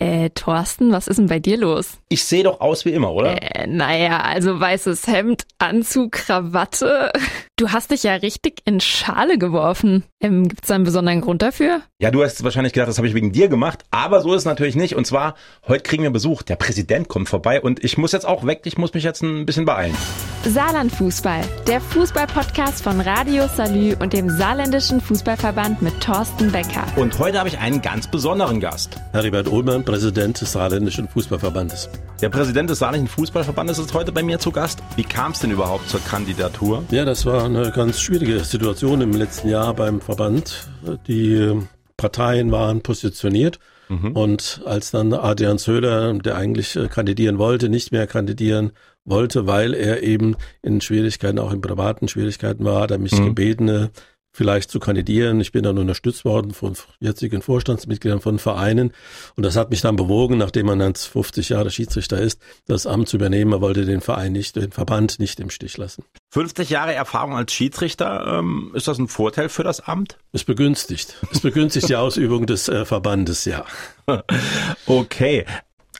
Äh, Thorsten, was ist denn bei dir los? Ich sehe doch aus wie immer, oder? Äh, naja, also weißes Hemd, Anzug, Krawatte. Du hast dich ja richtig in Schale geworfen. Ähm, Gibt es da einen besonderen Grund dafür? Ja, du hast wahrscheinlich gedacht, das habe ich wegen dir gemacht, aber so ist es natürlich nicht. Und zwar, heute kriegen wir Besuch. Der Präsident kommt vorbei und ich muss jetzt auch weg. Ich muss mich jetzt ein bisschen beeilen. Saarland Fußball, der Fußball-Podcast von Radio Salü und dem Saarländischen Fußballverband mit Thorsten Becker. Und heute habe ich einen ganz besonderen Gast. Heribert Ullmann, Präsident des Saarländischen Fußballverbandes. Der Präsident des Saarländischen Fußballverbandes ist heute bei mir zu Gast. Wie kam es denn überhaupt zur Kandidatur? Ja, das war eine ganz schwierige Situation im letzten Jahr beim Verband. Die Parteien waren positioniert. Mhm. Und als dann Adrian Söder, der eigentlich äh, kandidieren wollte, nicht mehr kandidieren wollte, weil er eben in Schwierigkeiten, auch in privaten Schwierigkeiten war, hat er mich mhm. gebeten, vielleicht zu kandidieren. Ich bin dann unterstützt worden von jetzigen Vorstandsmitgliedern von Vereinen. Und das hat mich dann bewogen, nachdem man dann 50 Jahre Schiedsrichter ist, das Amt zu übernehmen. Er wollte den Verein nicht, den Verband nicht im Stich lassen. 50 Jahre Erfahrung als Schiedsrichter, ähm, ist das ein Vorteil für das Amt? Es begünstigt. Es begünstigt die Ausübung des äh, Verbandes, ja. okay.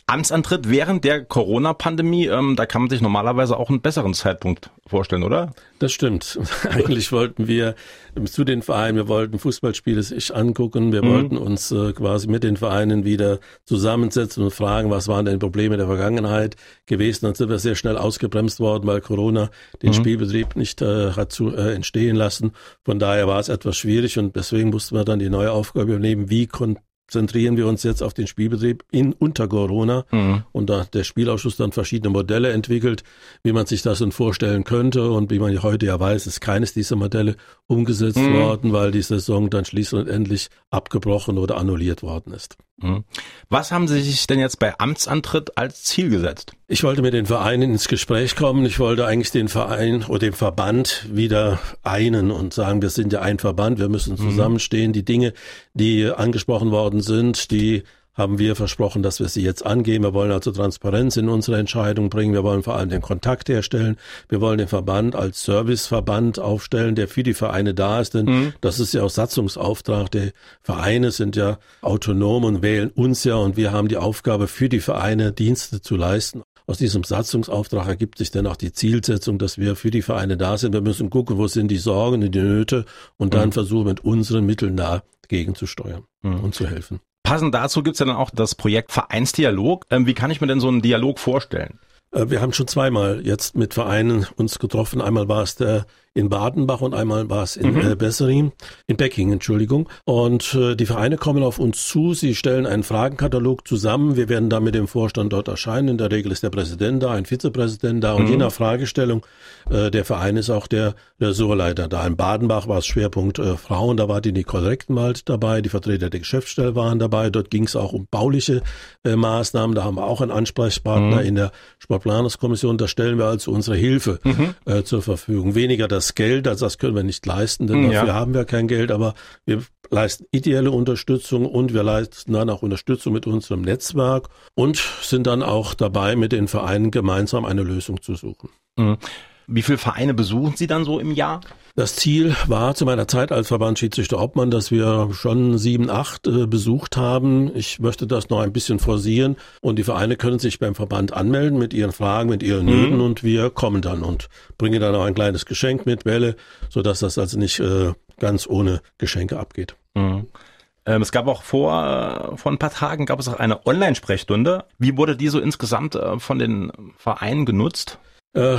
Amtsantritt während der Corona-Pandemie, ähm, da kann man sich normalerweise auch einen besseren Zeitpunkt vorstellen, oder? Das stimmt. Eigentlich wollten wir zu den Vereinen, wir wollten Fußballspiele sich angucken, wir mhm. wollten uns äh, quasi mit den Vereinen wieder zusammensetzen und fragen, was waren denn Probleme der Vergangenheit gewesen. Dann sind wir sehr schnell ausgebremst worden, weil Corona den mhm. Spielbetrieb nicht äh, hat zu äh, entstehen lassen. Von daher war es etwas schwierig und deswegen mussten wir dann die neue Aufgabe übernehmen, wie konnten konzentrieren wir uns jetzt auf den Spielbetrieb in unter Corona mhm. und da der Spielausschuss dann verschiedene Modelle entwickelt, wie man sich das dann vorstellen könnte und wie man heute ja weiß, ist keines dieser Modelle umgesetzt mhm. worden, weil die Saison dann schließlich und endlich abgebrochen oder annulliert worden ist. Mhm. Was haben Sie sich denn jetzt bei Amtsantritt als Ziel gesetzt? Ich wollte mit den Vereinen ins Gespräch kommen. Ich wollte eigentlich den Verein oder den Verband wieder einen und sagen, wir sind ja ein Verband, wir müssen mhm. zusammenstehen. Die Dinge, die angesprochen worden sind, die haben wir versprochen, dass wir sie jetzt angehen. Wir wollen also Transparenz in unsere Entscheidung bringen. Wir wollen vor allem den Kontakt herstellen. Wir wollen den Verband als Serviceverband aufstellen, der für die Vereine da ist. Denn mhm. das ist ja auch Satzungsauftrag. Die Vereine sind ja autonom und wählen uns ja. Und wir haben die Aufgabe, für die Vereine Dienste zu leisten. Aus diesem Satzungsauftrag ergibt sich dann auch die Zielsetzung, dass wir für die Vereine da sind. Wir müssen gucken, wo sind die Sorgen und die Nöte und dann mhm. versuchen mit unseren Mitteln dagegen zu steuern mhm. und zu helfen. Passend dazu gibt's ja dann auch das Projekt Vereinsdialog. Ähm, wie kann ich mir denn so einen Dialog vorstellen? Äh, wir haben schon zweimal jetzt mit Vereinen uns getroffen. Einmal war es der in Badenbach und einmal war es in mhm. äh, Besserin, in Becking, Entschuldigung. Und äh, die Vereine kommen auf uns zu, sie stellen einen Fragenkatalog zusammen. Wir werden dann mit dem Vorstand dort erscheinen. In der Regel ist der Präsident da, ein Vizepräsident da und mhm. je nach Fragestellung äh, der Verein ist auch der Ressortleiter da. In Badenbach war es Schwerpunkt äh, Frauen, da war die Nicole Rechtenwald dabei, die Vertreter der Geschäftsstelle waren dabei. Dort ging es auch um bauliche äh, Maßnahmen, da haben wir auch einen Ansprechpartner mhm. in der Sportplanungskommission. Da stellen wir also unsere Hilfe mhm. äh, zur Verfügung. Weniger das das Geld, also das können wir nicht leisten, denn ja. dafür haben wir kein Geld, aber wir leisten ideelle Unterstützung und wir leisten dann auch Unterstützung mit unserem Netzwerk und sind dann auch dabei, mit den Vereinen gemeinsam eine Lösung zu suchen. Mhm. Wie viele Vereine besuchen Sie dann so im Jahr? Das Ziel war zu meiner Zeit als Verbandsschiedsrichter Obmann, dass wir schon sieben, acht äh, besucht haben. Ich möchte das noch ein bisschen forcieren und die Vereine können sich beim Verband anmelden mit ihren Fragen, mit ihren mhm. Nöten und wir kommen dann und bringen dann auch ein kleines Geschenk mit, Welle, sodass das also nicht äh, ganz ohne Geschenke abgeht. Mhm. Ähm, es gab auch vor, vor ein paar Tagen gab es auch eine Online-Sprechstunde. Wie wurde die so insgesamt äh, von den Vereinen genutzt? Äh,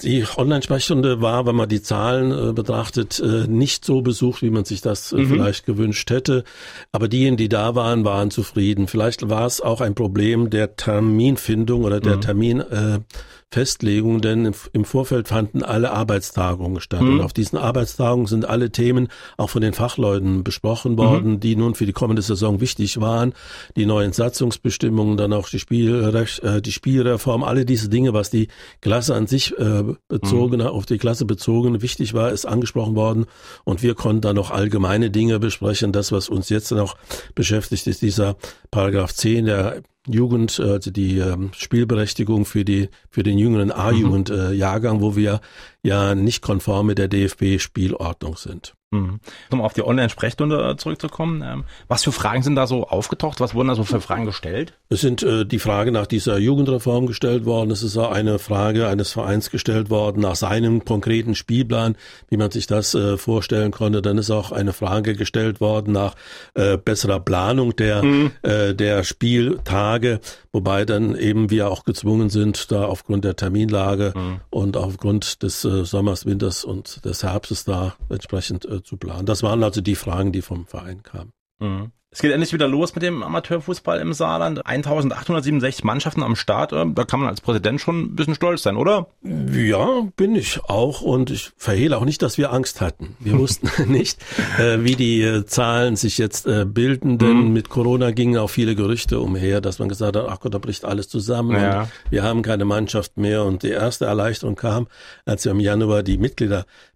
die Online-Sprechstunde war, wenn man die Zahlen äh, betrachtet, äh, nicht so besucht, wie man sich das mhm. vielleicht gewünscht hätte. Aber diejenigen, die da waren, waren zufrieden. Vielleicht war es auch ein Problem der Terminfindung oder der mhm. Termin. Festlegung, denn im Vorfeld fanden alle Arbeitstagungen statt. Mhm. Und auf diesen Arbeitstagungen sind alle Themen auch von den Fachleuten besprochen worden, mhm. die nun für die kommende Saison wichtig waren. Die neuen Satzungsbestimmungen, dann auch die, Spielrecht, äh, die Spielreform, alle diese Dinge, was die Klasse an sich äh, bezogen, mhm. auf die Klasse bezogen wichtig war, ist angesprochen worden. Und wir konnten dann noch allgemeine Dinge besprechen. Das, was uns jetzt noch beschäftigt, ist dieser Paragraph 10 der Jugend, äh, also die ähm, Spielberechtigung für die für den jüngeren A-Jugend-Jahrgang, mhm. äh, wo wir ja nicht konform mit der DFB-Spielordnung sind. Mhm. Um auf die Online-Sprechstunde äh, zurückzukommen, ähm, was für Fragen sind da so aufgetaucht? Was wurden da so für Fragen gestellt? Es sind äh, die Frage nach dieser Jugendreform gestellt worden. Es ist auch eine Frage eines Vereins gestellt worden nach seinem konkreten Spielplan, wie man sich das äh, vorstellen konnte. Dann ist auch eine Frage gestellt worden nach äh, besserer Planung der, mhm. äh, der Spieltage, wobei dann eben wir auch gezwungen sind, da aufgrund der Terminlage mhm. und aufgrund des äh, Sommers, Winters und des Herbstes da entsprechend äh, zu planen. Das waren also die Fragen, die vom Verein kamen. Mhm. Es geht endlich wieder los mit dem Amateurfußball im Saarland. 1867 Mannschaften am Start. Äh, da kann man als Präsident schon ein bisschen stolz sein, oder? Ja, bin ich auch. Und ich verhehle auch nicht, dass wir Angst hatten. Wir wussten nicht, äh, wie die äh, Zahlen sich jetzt bilden. Denn mhm. mit Corona gingen auch viele Gerüchte umher, dass man gesagt hat, ach Gott, da bricht alles zusammen. Ja. wir haben keine Mannschaft mehr. Und die erste Erleichterung kam, als wir im Januar die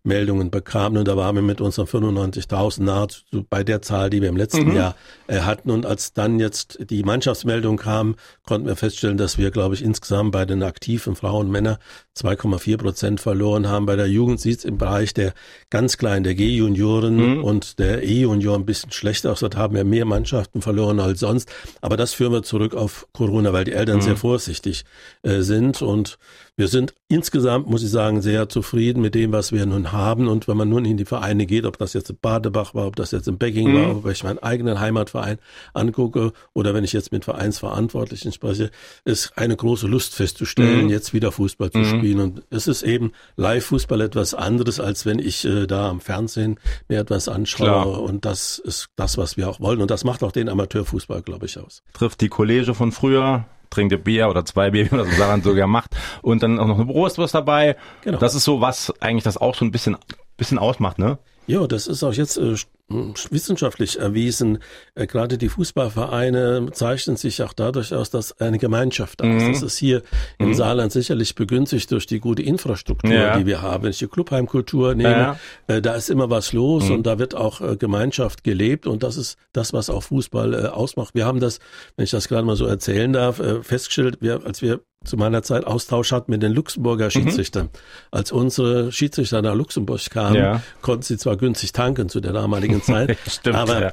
Mitgliedermeldungen bekamen. Und da waren wir mit unseren 95.000 nahezu bei der Zahl, die wir im letzten mhm. Jahr äh, hatten. Und als dann jetzt die Mannschaftsmeldung kam, konnten wir feststellen, dass wir, glaube ich, insgesamt bei den aktiven Frauen und Männern 2,4 Prozent verloren haben. Bei der Jugend sieht es im Bereich der ganz kleinen, der G-Junioren mhm. und der E-Junior ein bisschen schlechter aus. Dort haben wir mehr Mannschaften verloren als sonst. Aber das führen wir zurück auf Corona, weil die Eltern mhm. sehr vorsichtig äh, sind und wir sind insgesamt, muss ich sagen, sehr zufrieden mit dem, was wir nun haben. Und wenn man nun in die Vereine geht, ob das jetzt in Badebach war, ob das jetzt in Becking mhm. war, ob ich meinen eigenen Heimatverein angucke oder wenn ich jetzt mit Vereinsverantwortlichen spreche, ist eine große Lust festzustellen, mhm. jetzt wieder Fußball zu mhm. Spielen. Und es ist eben Live-Fußball etwas anderes, als wenn ich äh, da am Fernsehen mir etwas anschaue. Klar. Und das ist das, was wir auch wollen. Und das macht auch den Amateurfußball, glaube ich, aus. Trifft die Kollege von früher trinkt ihr Bier oder zwei Bier, wie man das so daran sogar macht. Und dann auch noch eine Brustwurst dabei. Genau. Das ist so, was eigentlich das auch so ein bisschen, bisschen ausmacht, ne? Ja, das ist auch jetzt äh, wissenschaftlich erwiesen. Äh, gerade die Fußballvereine zeichnen sich auch dadurch aus, dass eine Gemeinschaft da ist. Mhm. Das ist hier im mhm. Saarland sicherlich begünstigt durch die gute Infrastruktur, ja. die wir haben. Wenn ich die Clubheimkultur nehme, ja. äh, da ist immer was los mhm. und da wird auch äh, Gemeinschaft gelebt und das ist das, was auch Fußball äh, ausmacht. Wir haben das, wenn ich das gerade mal so erzählen darf, äh, festgestellt, wir, als wir zu meiner Zeit Austausch hatten mit den Luxemburger mhm. Schiedsrichtern. Mhm. Als unsere Schiedsrichter nach Luxemburg kamen, ja. konnten sie zwar günstig tanken zu der damaligen Zeit, Stimmt, aber ja.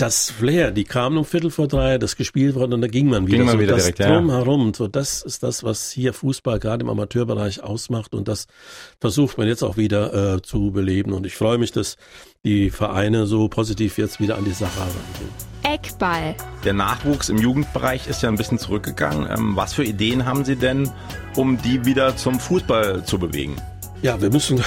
Das Flair, die kamen um Viertel vor drei, das gespielt worden und da ging man wieder. Ging man so wieder das direkt, drumherum, ja. so das ist das, was hier Fußball gerade im Amateurbereich ausmacht und das versucht man jetzt auch wieder äh, zu beleben und ich freue mich, dass die Vereine so positiv jetzt wieder an die Sache rangehen. Eckball. Der Nachwuchs im Jugendbereich ist ja ein bisschen zurückgegangen. Ähm, was für Ideen haben Sie denn, um die wieder zum Fußball zu bewegen? Ja, wir müssen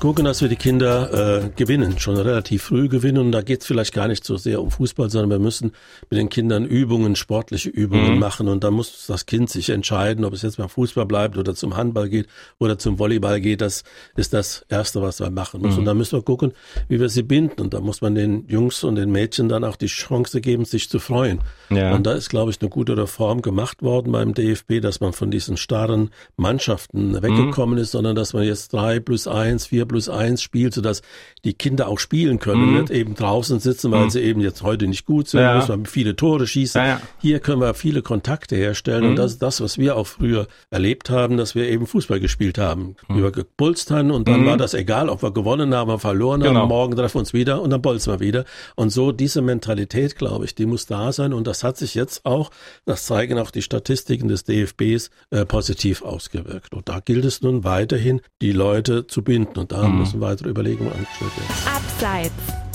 gucken, dass wir die Kinder äh, gewinnen, schon relativ früh gewinnen. Und da geht es vielleicht gar nicht so sehr um Fußball, sondern wir müssen mit den Kindern Übungen, sportliche Übungen mhm. machen. Und da muss das Kind sich entscheiden, ob es jetzt beim Fußball bleibt oder zum Handball geht oder zum Volleyball geht. Das ist das Erste, was wir machen müssen. Mhm. Und da müssen wir gucken, wie wir sie binden. Und da muss man den Jungs und den Mädchen dann auch die Chance geben, sich zu freuen. Ja. Und da ist, glaube ich, eine gute Reform gemacht worden beim DFB, dass man von diesen starren Mannschaften weggekommen mhm. ist, sondern dass man jetzt drei plus eins, vier plus eins spielt, sodass die Kinder auch spielen können, mhm. nicht eben draußen sitzen, weil mhm. sie eben jetzt heute nicht gut sind, ja. müssen viele Tore schießen. Ja, ja. Hier können wir viele Kontakte herstellen mhm. und das ist das, was wir auch früher erlebt haben, dass wir eben Fußball gespielt haben. Mhm. Wir gepulst haben und dann mhm. war das egal, ob wir gewonnen haben oder verloren genau. haben, morgen treffen wir uns wieder und dann bolzen wir wieder. Und so diese Mentalität, glaube ich, die muss da sein und das hat sich jetzt auch, das zeigen auch die Statistiken des DFBs, äh, positiv ausgewirkt. Und da gilt es nun weiterhin, die Leute Leute zu binden. Und da mhm. müssen weitere Überlegungen angestellt werden. Abseits.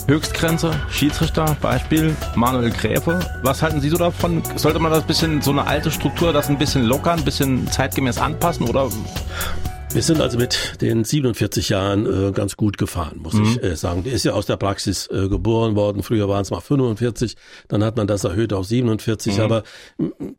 Höchstgrenze, Schiedsrichter, Beispiel Manuel Gräfe. Was halten Sie so davon? Sollte man das bisschen, so eine alte Struktur, das ein bisschen lockern, ein bisschen zeitgemäß anpassen oder wir sind also mit den 47 Jahren äh, ganz gut gefahren, muss mhm. ich äh, sagen. Der ist ja aus der Praxis äh, geboren worden. Früher waren es mal 45, dann hat man das erhöht auf 47. Mhm. Aber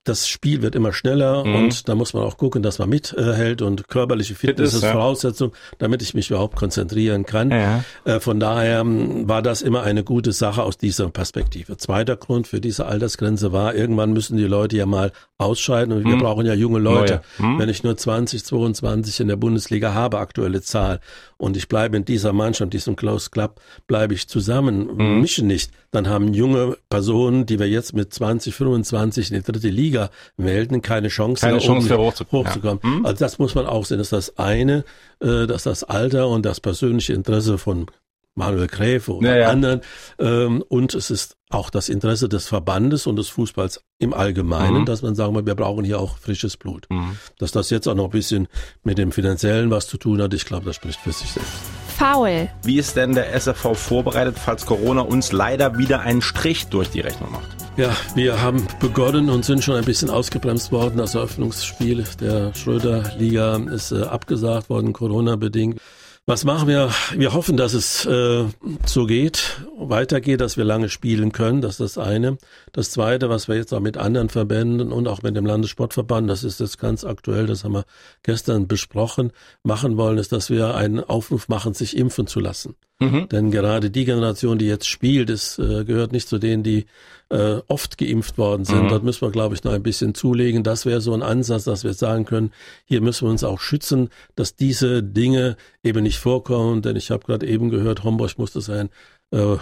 das Spiel wird immer schneller mhm. und da muss man auch gucken, dass man mithält und körperliche Fitness Fit ist, ja. Voraussetzung, damit ich mich überhaupt konzentrieren kann. Ja. Äh, von daher war das immer eine gute Sache aus dieser Perspektive. Zweiter Grund für diese Altersgrenze war, irgendwann müssen die Leute ja mal ausscheiden und wir mhm. brauchen ja junge Leute. Mhm. Wenn ich nur 20, 22 in der Bundesliga habe, aktuelle Zahl, und ich bleibe in dieser Mannschaft, diesem Close Club, bleibe ich zusammen, mhm. mische nicht, dann haben junge Personen, die wir jetzt mit 20, 25 in die dritte Liga wählten, keine Chance, keine Chance hochzukommen. hochzukommen. Ja. Mhm. Also das muss man auch sehen, das ist das eine, äh, dass das Alter und das persönliche Interesse von Manuel Gräfe oder ja, ja. anderen. Ähm, und es ist auch das Interesse des Verbandes und des Fußballs im Allgemeinen, mhm. dass man sagen will, wir brauchen hier auch frisches Blut. Mhm. Dass das jetzt auch noch ein bisschen mit dem Finanziellen was zu tun hat, ich glaube, das spricht für sich selbst. Faul. Wie ist denn der SFV vorbereitet, falls Corona uns leider wieder einen Strich durch die Rechnung macht? Ja, wir haben begonnen und sind schon ein bisschen ausgebremst worden. Das Eröffnungsspiel der Schröder-Liga ist äh, abgesagt worden, Corona-bedingt. Was machen wir? Wir hoffen, dass es äh, so geht, weitergeht, dass wir lange spielen können. Das ist das eine. Das zweite, was wir jetzt auch mit anderen Verbänden und auch mit dem Landessportverband, das ist jetzt ganz aktuell, das haben wir gestern besprochen, machen wollen, ist, dass wir einen Aufruf machen, sich impfen zu lassen. Mhm. Denn gerade die Generation, die jetzt spielt, ist, äh, gehört nicht zu denen, die äh, oft geimpft worden sind. Mhm. Dort müssen wir, glaube ich, noch ein bisschen zulegen. Das wäre so ein Ansatz, dass wir sagen können, hier müssen wir uns auch schützen, dass diese Dinge eben nicht vorkommen. Denn ich habe gerade eben gehört, Homburg musste sein äh,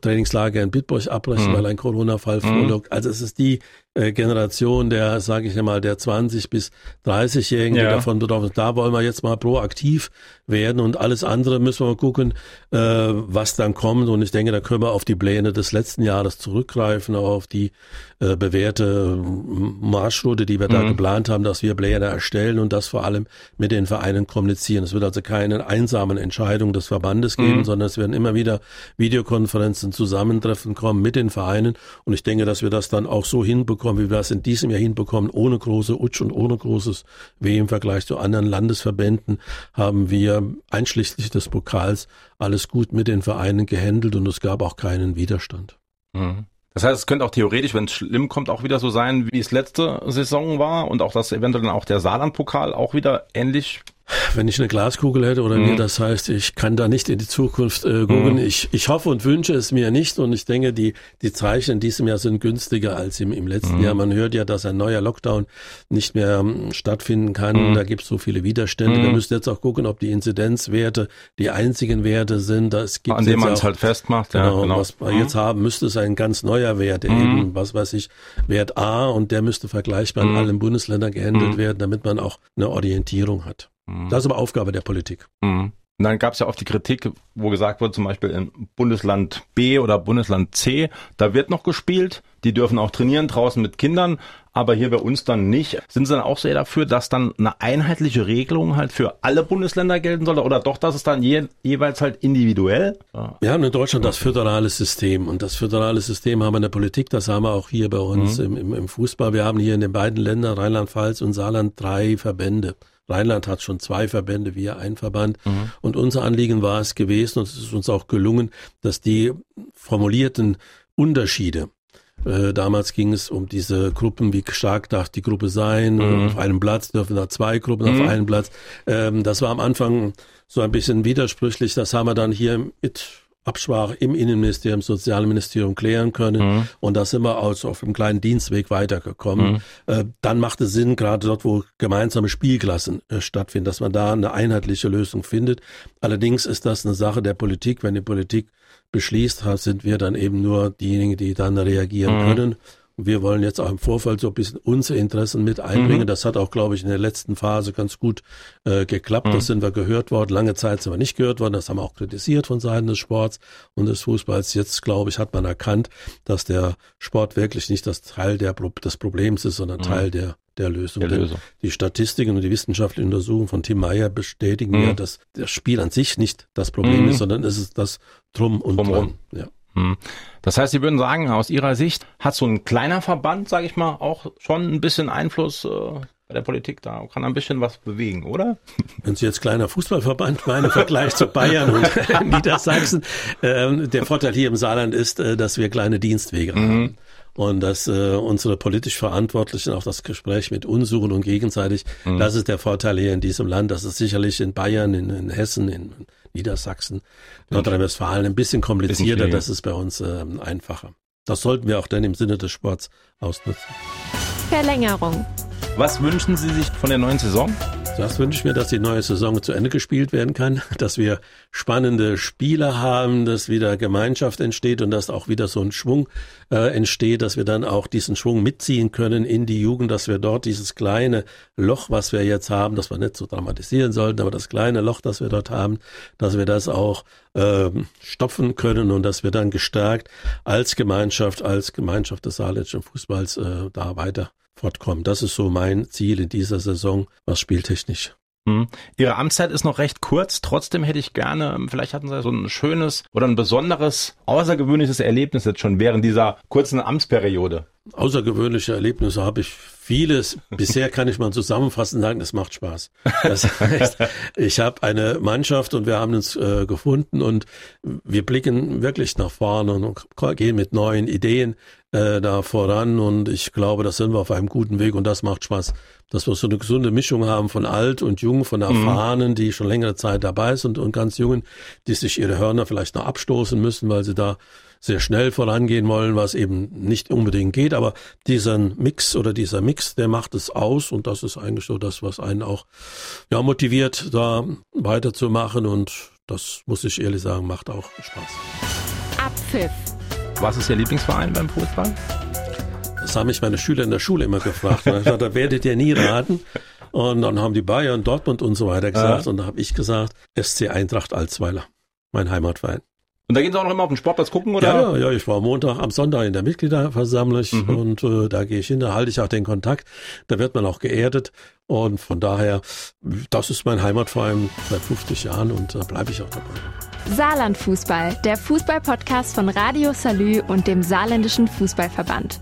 Trainingslager in Bitburg abbrechen, mhm. weil ein Corona-Fall mhm. vorlag. Also es ist die äh, Generation der, sage ich mal, der 20 bis 30-Jährigen, ja. die davon betroffen sind. Da wollen wir jetzt mal proaktiv werden und alles andere müssen wir mal gucken, äh, was dann kommt. Und ich denke, da können wir auf die Pläne des letzten Jahres zurückgreifen, auch auf die äh, bewährte Marschroute, die wir mhm. da geplant haben, dass wir Pläne erstellen und das vor allem mit den Vereinen kommunizieren. Es wird also keine einsamen Entscheidungen des Verbandes geben, mhm. sondern es werden immer wieder Videokonferenzen, Zusammentreffen kommen mit den Vereinen. Und ich denke, dass wir das dann auch so hinbekommen, wie wir das in diesem Jahr hinbekommen, ohne große Utsch und ohne großes Weh im Vergleich zu anderen Landesverbänden haben wir einschließlich des Pokals alles gut mit den Vereinen gehandelt und es gab auch keinen Widerstand. Mhm. Das heißt, es könnte auch theoretisch, wenn es schlimm kommt, auch wieder so sein, wie es letzte Saison war und auch dass eventuell dann auch der Saarland-Pokal auch wieder ähnlich wenn ich eine Glaskugel hätte oder mhm. mir das heißt, ich kann da nicht in die Zukunft äh, gucken. Mhm. Ich, ich hoffe und wünsche es mir nicht und ich denke, die, die Zeichen in diesem Jahr sind günstiger als im, im letzten mhm. Jahr. Man hört ja, dass ein neuer Lockdown nicht mehr um, ähm, stattfinden kann. Mhm. Da gibt es so viele Widerstände. Wir mhm. müssen jetzt auch gucken, ob die Inzidenzwerte die einzigen Werte sind. Das gibt An denen man es halt festmacht. Genau, ja, genau. Was wir jetzt mhm. haben, müsste es ein ganz neuer Wert, eben, was weiß ich, Wert A und der müsste vergleichbar in allen Bundesländern gehandelt werden, damit man auch eine Orientierung hat. Mhm. Das ist aber Aufgabe der Politik. Mhm. Und dann gab es ja oft die Kritik, wo gesagt wurde, zum Beispiel im Bundesland B oder Bundesland C, da wird noch gespielt, die dürfen auch trainieren draußen mit Kindern, aber hier bei uns dann nicht. Sind Sie dann auch sehr dafür, dass dann eine einheitliche Regelung halt für alle Bundesländer gelten soll oder doch, dass es dann je, jeweils halt individuell? Ja. Wir haben in Deutschland das föderale System und das föderale System haben wir in der Politik, das haben wir auch hier bei uns mhm. im, im, im Fußball. Wir haben hier in den beiden Ländern, Rheinland-Pfalz und Saarland, drei Verbände. Rheinland hat schon zwei Verbände, wir ein Verband. Mhm. Und unser Anliegen war es gewesen, und es ist uns auch gelungen, dass die formulierten Unterschiede, äh, damals ging es um diese Gruppen, wie stark darf die Gruppe sein, mhm. auf einem Platz dürfen da zwei Gruppen mhm. auf einem Platz. Ähm, das war am Anfang so ein bisschen widersprüchlich, das haben wir dann hier mit Absprache im Innenministerium, Sozialministerium klären können. Mhm. Und da sind wir also auf einem kleinen Dienstweg weitergekommen. Mhm. Äh, dann macht es Sinn, gerade dort, wo gemeinsame Spielklassen äh, stattfinden, dass man da eine einheitliche Lösung findet. Allerdings ist das eine Sache der Politik. Wenn die Politik beschließt, sind wir dann eben nur diejenigen, die dann reagieren mhm. können. Wir wollen jetzt auch im Vorfeld so ein bisschen unsere Interessen mit einbringen. Mhm. Das hat auch, glaube ich, in der letzten Phase ganz gut äh, geklappt. Mhm. Das sind wir gehört worden. Lange Zeit sind wir nicht gehört worden. Das haben wir auch kritisiert von Seiten des Sports und des Fußballs. Jetzt, glaube ich, hat man erkannt, dass der Sport wirklich nicht das Teil der, des Problems ist, sondern mhm. Teil der der Lösung. Der Lösung. Die Statistiken und die wissenschaftlichen Untersuchungen von Tim Meyer bestätigen ja, mhm. dass das Spiel an sich nicht das Problem mhm. ist, sondern es ist das Drum und Drum. Ja. Hm. Das heißt, Sie würden sagen, aus Ihrer Sicht hat so ein kleiner Verband, sage ich mal, auch schon ein bisschen Einfluss äh, bei der Politik da, kann ein bisschen was bewegen, oder? Wenn Sie jetzt kleiner Fußballverband meinen, im Vergleich zu Bayern und Niedersachsen, äh, der Vorteil hier im Saarland ist, äh, dass wir kleine Dienstwege mhm. haben und dass äh, unsere politisch Verantwortlichen auch das Gespräch mit uns suchen und gegenseitig. Mhm. Das ist der Vorteil hier in diesem Land. Das ist sicherlich in Bayern, in, in Hessen, in Niedersachsen, Nordrhein-Westfalen ein bisschen komplizierter. Bisschen das ist bei uns äh, einfacher. Das sollten wir auch dann im Sinne des Sports ausnutzen. Verlängerung. Was wünschen Sie sich von der neuen Saison? Das wünsche ich mir, dass die neue Saison zu Ende gespielt werden kann, dass wir spannende Spiele haben, dass wieder Gemeinschaft entsteht und dass auch wieder so ein Schwung äh, entsteht, dass wir dann auch diesen Schwung mitziehen können in die Jugend, dass wir dort dieses kleine Loch, was wir jetzt haben, dass wir nicht so dramatisieren sollten, aber das kleine Loch, das wir dort haben, dass wir das auch äh, stopfen können und dass wir dann gestärkt als Gemeinschaft, als Gemeinschaft des saarländischen Fußballs äh, da weiter fortkommen. Das ist so mein Ziel in dieser Saison, was spieltechnisch hm. Ihre Amtszeit ist noch recht kurz. Trotzdem hätte ich gerne, vielleicht hatten Sie so ein schönes oder ein besonderes, außergewöhnliches Erlebnis jetzt schon während dieser kurzen Amtsperiode. Außergewöhnliche Erlebnisse habe ich vieles. Bisher kann ich mal zusammenfassend sagen, es macht Spaß. Das heißt, ich habe eine Mannschaft und wir haben uns äh, gefunden und wir blicken wirklich nach vorne und gehen mit neuen Ideen äh, da voran und ich glaube, da sind wir auf einem guten Weg und das macht Spaß, dass wir so eine gesunde Mischung haben von alt und jung, von mhm. Erfahrenen, mhm. die schon längere Zeit dabei sind und ganz Jungen, die sich ihre Hörner vielleicht noch abstoßen müssen, weil sie da sehr schnell vorangehen wollen, was eben nicht unbedingt geht. Aber diesen Mix oder dieser Mix, der macht es aus und das ist eigentlich so das, was einen auch ja, motiviert, da weiterzumachen und das muss ich ehrlich sagen, macht auch Spaß. Abpfiff. Was ist Ihr Lieblingsverein beim Fußball? Das haben mich meine Schüler in der Schule immer gefragt. da werdet ihr nie raten. Und dann haben die Bayern, Dortmund und so weiter gesagt. Ja. Und da habe ich gesagt, SC Eintracht Alzweiler, mein Heimatverein. Und da gehen Sie auch noch immer auf den Sportplatz gucken, oder? Ja, ja, ich war Montag, am Sonntag in der Mitgliederversammlung mhm. und äh, da gehe ich hin, da halte ich auch den Kontakt. Da wird man auch geerdet und von daher, das ist mein Heimatverein seit 50 Jahren und da bleibe ich auch dabei. Saarlandfußball, der Fußballpodcast von Radio Salü und dem Saarländischen Fußballverband.